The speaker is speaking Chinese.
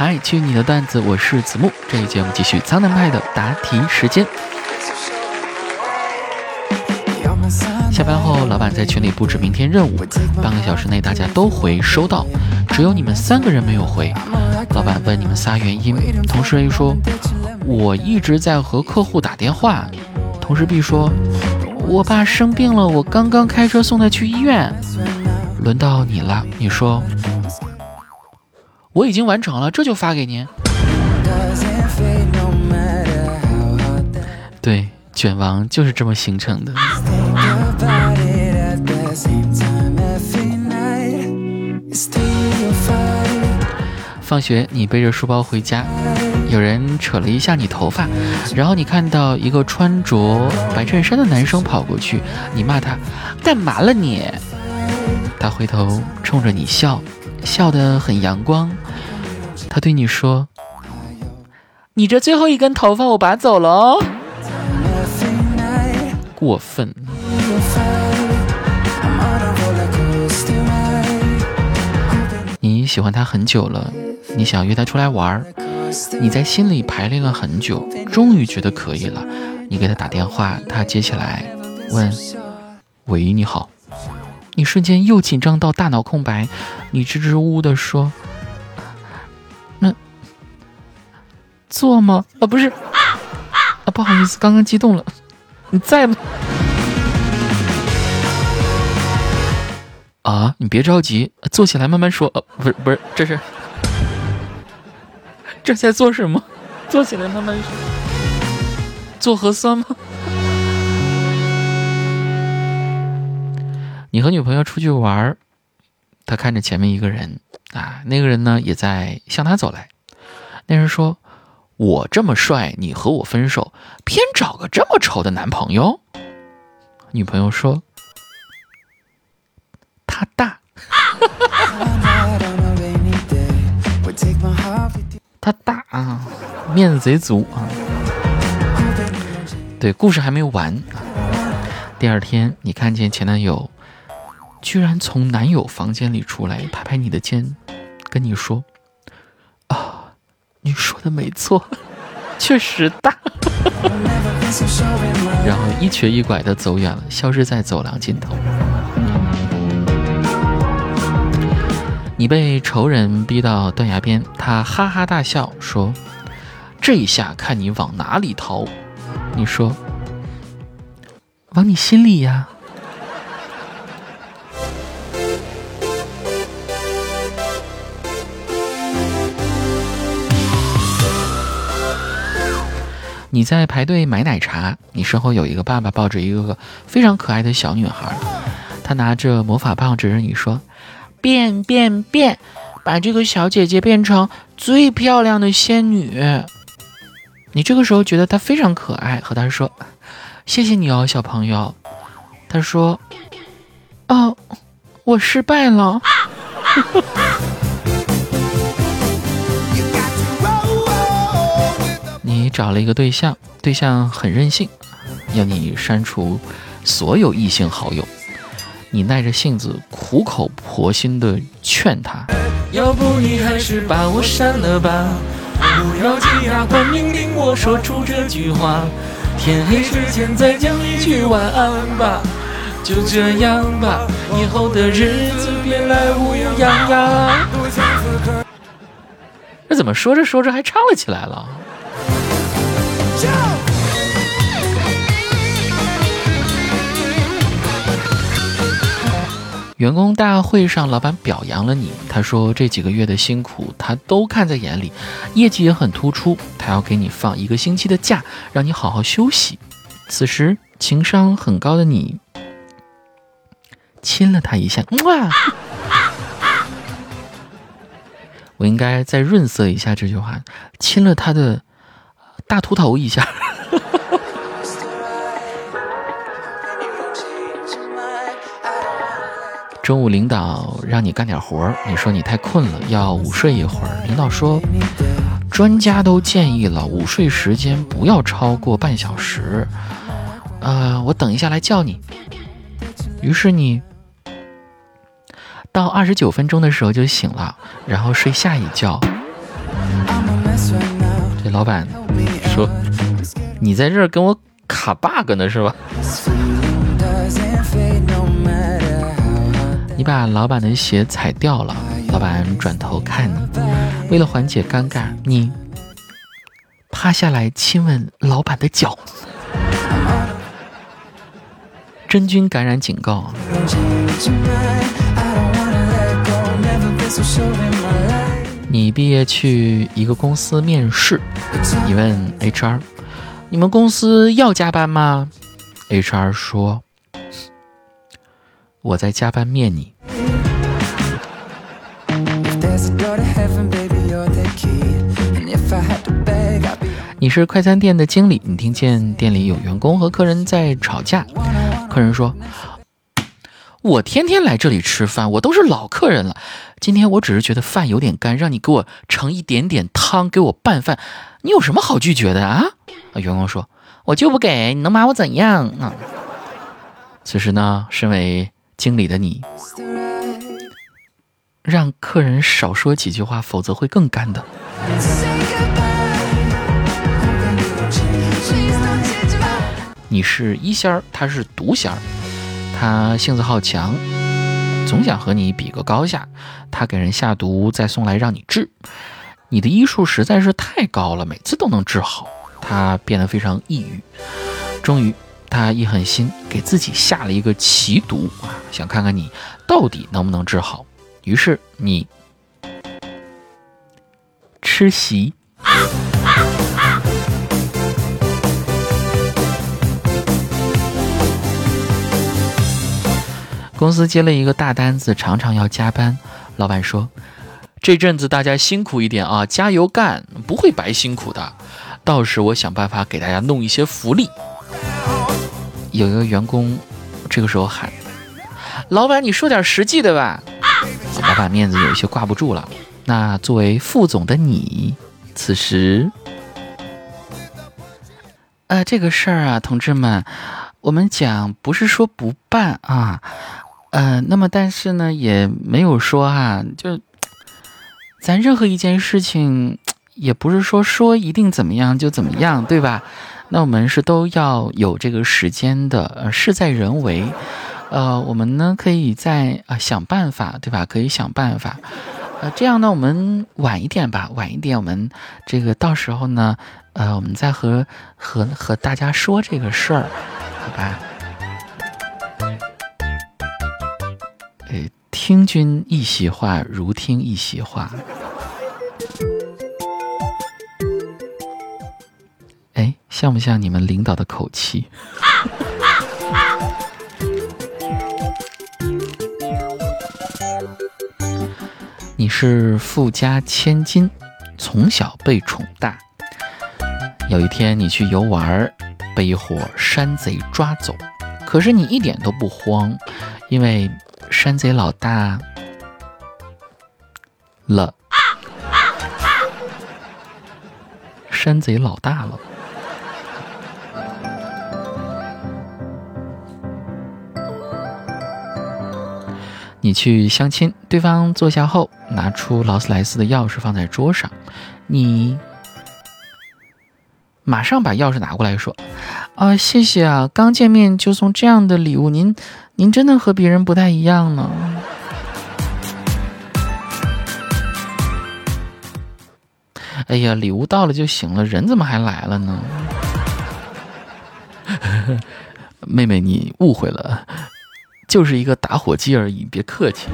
嗨，去你的段子，我是子木。这一节我们继续苍南派的答题时间。下班后，老板在群里布置明天任务，半个小时内大家都回收到，只有你们三个人没有回。老板问你们仨原因，同事 A 说：“我一直在和客户打电话。”同事 B 说：“我爸生病了，我刚刚开车送他去医院。”轮到你了，你说：“我已经完成了，这就发给您。”对，卷王就是这么形成的。放学，你背着书包回家，有人扯了一下你头发，然后你看到一个穿着白衬衫的男生跑过去，你骂他干嘛了你？他回头冲着你笑，笑得很阳光。他对你说：“你这最后一根头发我拔走了哦。”过分。你喜欢他很久了。你想约他出来玩儿，你在心里排练了很久，终于觉得可以了。你给他打电话，他接起来问：“喂，你好。”你瞬间又紧张到大脑空白，你支支吾吾的说：“那做吗？啊，不是啊，不好意思，刚刚激动了。你在吗？啊，你别着急，坐起来慢慢说。呃，不是，不是，这是。”这在做什么？坐起来慢慢说。做核酸吗？你和女朋友出去玩他看着前面一个人啊，那个人呢也在向他走来。那人说：“我这么帅，你和我分手，偏找个这么丑的男朋友。”女朋友说：“他大。”他大啊，面子贼足啊！对，故事还没完。第二天，你看见前男友居然从男友房间里出来，拍拍你的肩，跟你说：“啊，你说的没错，确实大。”然后一瘸一拐的走远了，消失在走廊尽头。你被仇人逼到断崖边，他哈哈大笑说：“这一下看你往哪里逃。”你说：“往你心里呀。”你在排队买奶茶，你身后有一个爸爸抱着一个非常可爱的小女孩，他拿着魔法棒指着你说。变变变，把这个小姐姐变成最漂亮的仙女。你这个时候觉得她非常可爱，和她说：“谢谢你哦，小朋友。”她说：“哦，我失败了。” 找了一个对象，对象很任性，要你删除所有异性好友。你耐着性子，苦口婆心的劝他：“要不你还是把我删了吧，不要挤牙关，命令我说出这句话。天黑之前再讲一句晚安吧，就这样吧，以后的日子别来无恙呀。”这怎么说着说着还唱了起来了？员工大会上，老板表扬了你。他说这几个月的辛苦，他都看在眼里，业绩也很突出。他要给你放一个星期的假，让你好好休息。此时，情商很高的你亲了他一下，哇！我应该再润色一下这句话，亲了他的大秃头一下。中午领导让你干点活儿，你说你太困了，要午睡一会儿。领导说，专家都建议了，午睡时间不要超过半小时。呃，我等一下来叫你。于是你到二十九分钟的时候就醒了，然后睡下一觉。这老板说：“你在这跟我卡 bug 呢，是吧？”你把老板的鞋踩掉了，老板转头看你，为了缓解尴尬，你趴下来亲吻老板的脚。真菌感染警告。你毕业去一个公司面试，你问 HR：“ 你们公司要加班吗？”HR 说：“我在加班面你。”你是快餐店的经理，你听见店里有员工和客人在吵架，客人说。我天天来这里吃饭，我都是老客人了。今天我只是觉得饭有点干，让你给我盛一点点汤，给我拌饭。你有什么好拒绝的啊？啊，员工说：“我就不给，你能把我怎样？”啊，此时呢，身为经理的你，让客人少说几句话，否则会更干的。你是一仙儿，他是毒仙儿。他性子好强，总想和你比个高下。他给人下毒，再送来让你治。你的医术实在是太高了，每次都能治好。他变得非常抑郁。终于，他一狠心，给自己下了一个奇毒啊，想看看你到底能不能治好。于是你吃席。公司接了一个大单子，常常要加班。老板说：“这阵子大家辛苦一点啊，加油干，不会白辛苦的。到时我想办法给大家弄一些福利。”有一个员工这个时候喊：“老板，你说点实际的吧。”老板面子有些挂不住了。那作为副总的你，此时，呃，这个事儿啊，同志们，我们讲不是说不办啊。呃，那么但是呢，也没有说哈，就咱任何一件事情，也不是说说一定怎么样就怎么样，对吧？那我们是都要有这个时间的，呃，事在人为，呃，我们呢可以再啊想办法，对吧？可以想办法，呃，这样呢，我们晚一点吧，晚一点，我们这个到时候呢，呃，我们再和和和大家说这个事儿，好吧？哎听君一席话，如听一席话。哎，像不像你们领导的口气？你是富家千金，从小被宠大。有一天你去游玩，被一伙山贼抓走，可是你一点都不慌，因为。山贼老大了，山贼老大了。你去相亲，对方坐下后拿出劳斯莱斯的钥匙放在桌上，你马上把钥匙拿过来说：“啊，谢谢啊，刚见面就送这样的礼物，您。”您真的和别人不太一样呢。哎呀，礼物到了就行了，人怎么还来了呢？妹妹，你误会了，就是一个打火机而已，别客气。